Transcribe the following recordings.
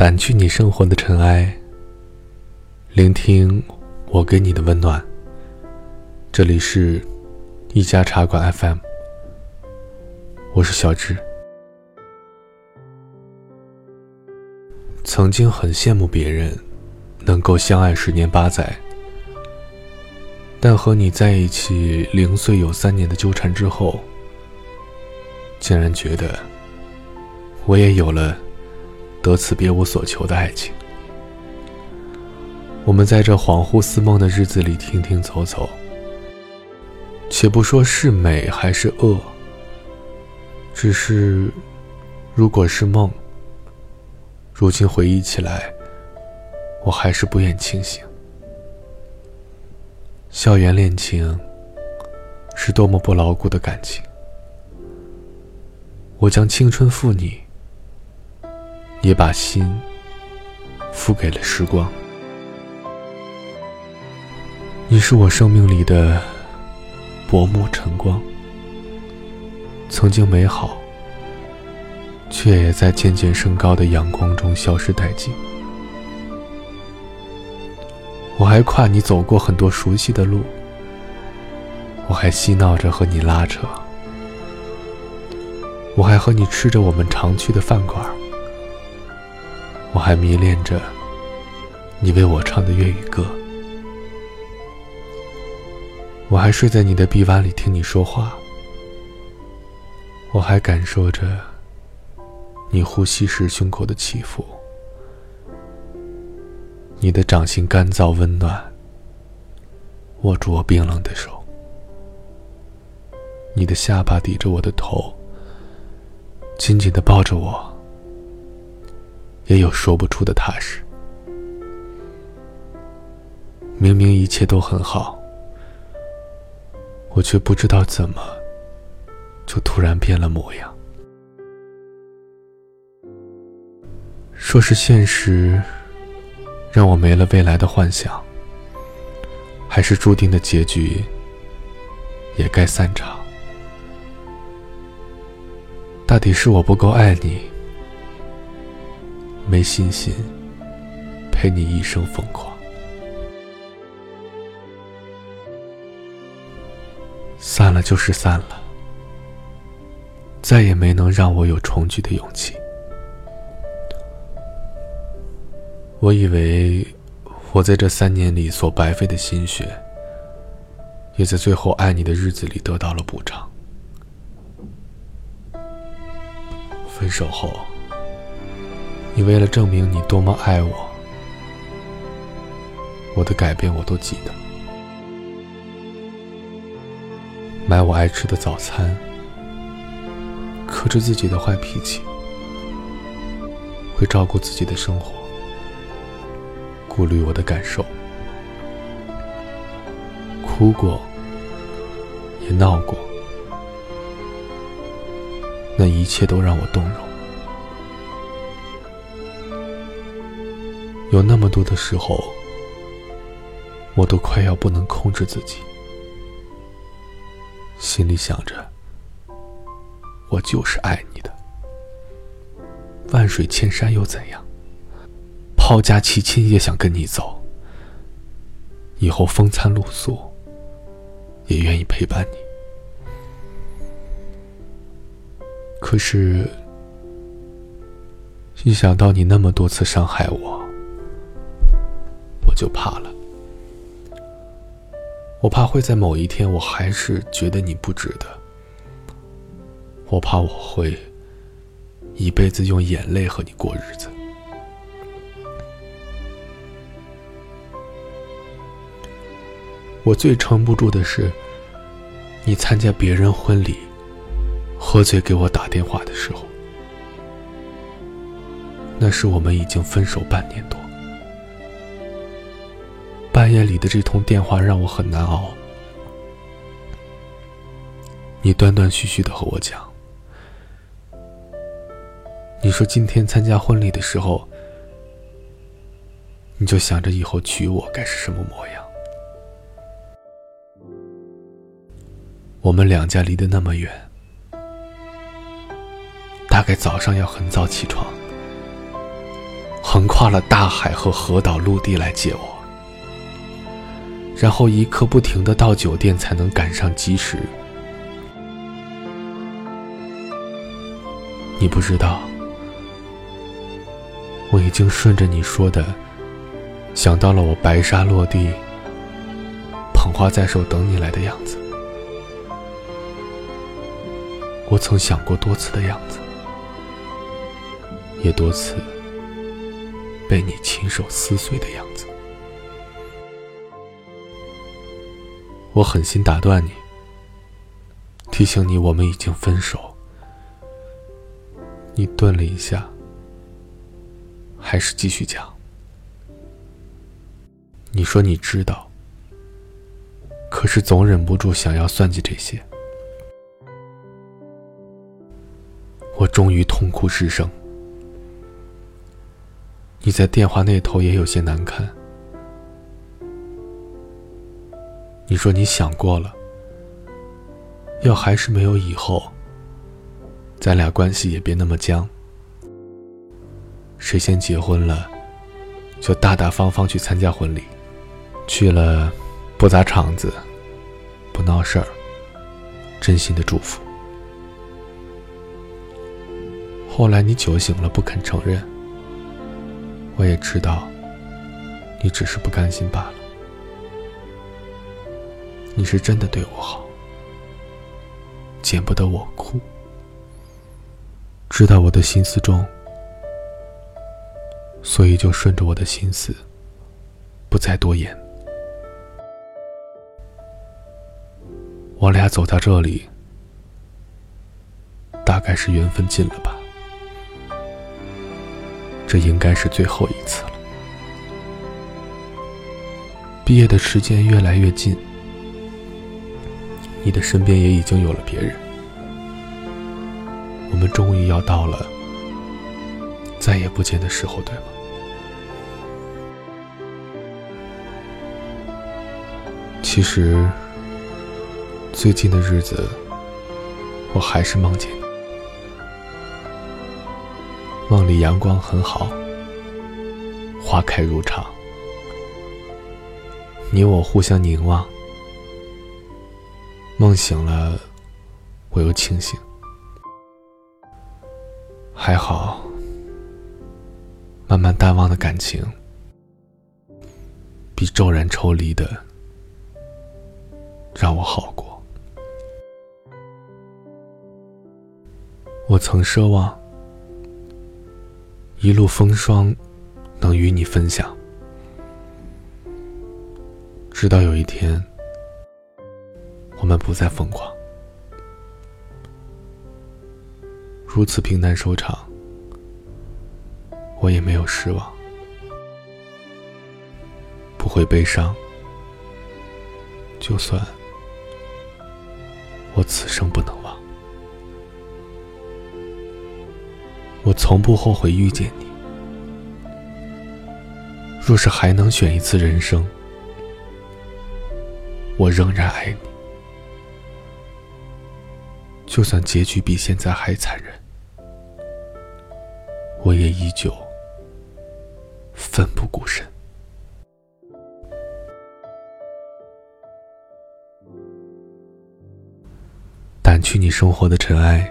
掸去你生活的尘埃，聆听我给你的温暖。这里是一家茶馆 FM，我是小智。曾经很羡慕别人能够相爱十年八载，但和你在一起零碎有三年的纠缠之后，竟然觉得我也有了。得此别无所求的爱情，我们在这恍惚似梦的日子里停停走走。且不说是美还是恶，只是，如果是梦，如今回忆起来，我还是不愿清醒。校园恋情是多么不牢固的感情，我将青春付你。也把心付给了时光。你是我生命里的薄暮晨光，曾经美好，却也在渐渐升高的阳光中消失殆尽。我还跨你走过很多熟悉的路，我还嬉闹着和你拉扯，我还和你吃着我们常去的饭馆。我还迷恋着你为我唱的粤语歌，我还睡在你的臂弯里听你说话，我还感受着你呼吸时胸口的起伏，你的掌心干燥温暖，握住我冰冷的手，你的下巴抵着我的头，紧紧的抱着我。也有说不出的踏实。明明一切都很好，我却不知道怎么，就突然变了模样。说是现实，让我没了未来的幻想，还是注定的结局，也该散场。大抵是我不够爱你。没信心陪你一生疯狂，散了就是散了，再也没能让我有重聚的勇气。我以为我在这三年里所白费的心血，也在最后爱你的日子里得到了补偿。分手后。你为了证明你多么爱我，我的改变我都记得。买我爱吃的早餐，克制自己的坏脾气，会照顾自己的生活，顾虑我的感受，哭过，也闹过，那一切都让我动容。有那么多的时候，我都快要不能控制自己，心里想着，我就是爱你的，万水千山又怎样？抛家弃亲也想跟你走，以后风餐露宿也愿意陪伴你。可是，一想到你那么多次伤害我，就怕了，我怕会在某一天，我还是觉得你不值得。我怕我会一辈子用眼泪和你过日子。我最撑不住的是，你参加别人婚礼，喝醉给我打电话的时候，那时我们已经分手半年多。半夜里的这通电话让我很难熬。你断断续续的和我讲，你说今天参加婚礼的时候，你就想着以后娶我该是什么模样。我们两家离得那么远，大概早上要很早起床，横跨了大海和河岛陆地来接我，然后一刻不停的到酒店才能赶上及时。你不知道，我已经顺着你说的，想到了我白纱落地、捧花在手等你来的样子。我曾想过多次的样子，也多次被你亲手撕碎的样子。我狠心打断你，提醒你我们已经分手。你顿了一下，还是继续讲。你说你知道，可是总忍不住想要算计这些。我终于痛哭失声。你在电话那头也有些难堪。你说你想过了，要还是没有以后，咱俩关系也别那么僵。谁先结婚了，就大大方方去参加婚礼，去了不砸场子，不闹事儿，真心的祝福。后来你酒醒了不肯承认，我也知道，你只是不甘心罢了。你是真的对我好，见不得我哭，知道我的心思重，所以就顺着我的心思，不再多言。我俩走到这里，大概是缘分尽了吧。这应该是最后一次了。毕业的时间越来越近，你的身边也已经有了别人，我们终于要到了再也不见的时候，对吗？其实，最近的日子，我还是梦见你。梦里阳光很好，花开如常，你我互相凝望。梦醒了，我又清醒，还好。慢慢淡忘的感情，比骤然抽离的让我好过。我曾奢望。一路风霜，能与你分享。直到有一天，我们不再疯狂，如此平淡收场，我也没有失望，不会悲伤。就算我此生不能忘。我从不后悔遇见你。若是还能选一次人生，我仍然爱你。就算结局比现在还残忍，我也依旧奋不顾身。掸去你生活的尘埃，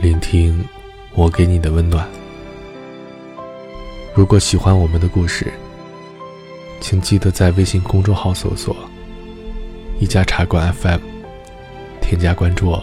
聆听。我给你的温暖。如果喜欢我们的故事，请记得在微信公众号搜索“一家茶馆 FM”，添加关注哦。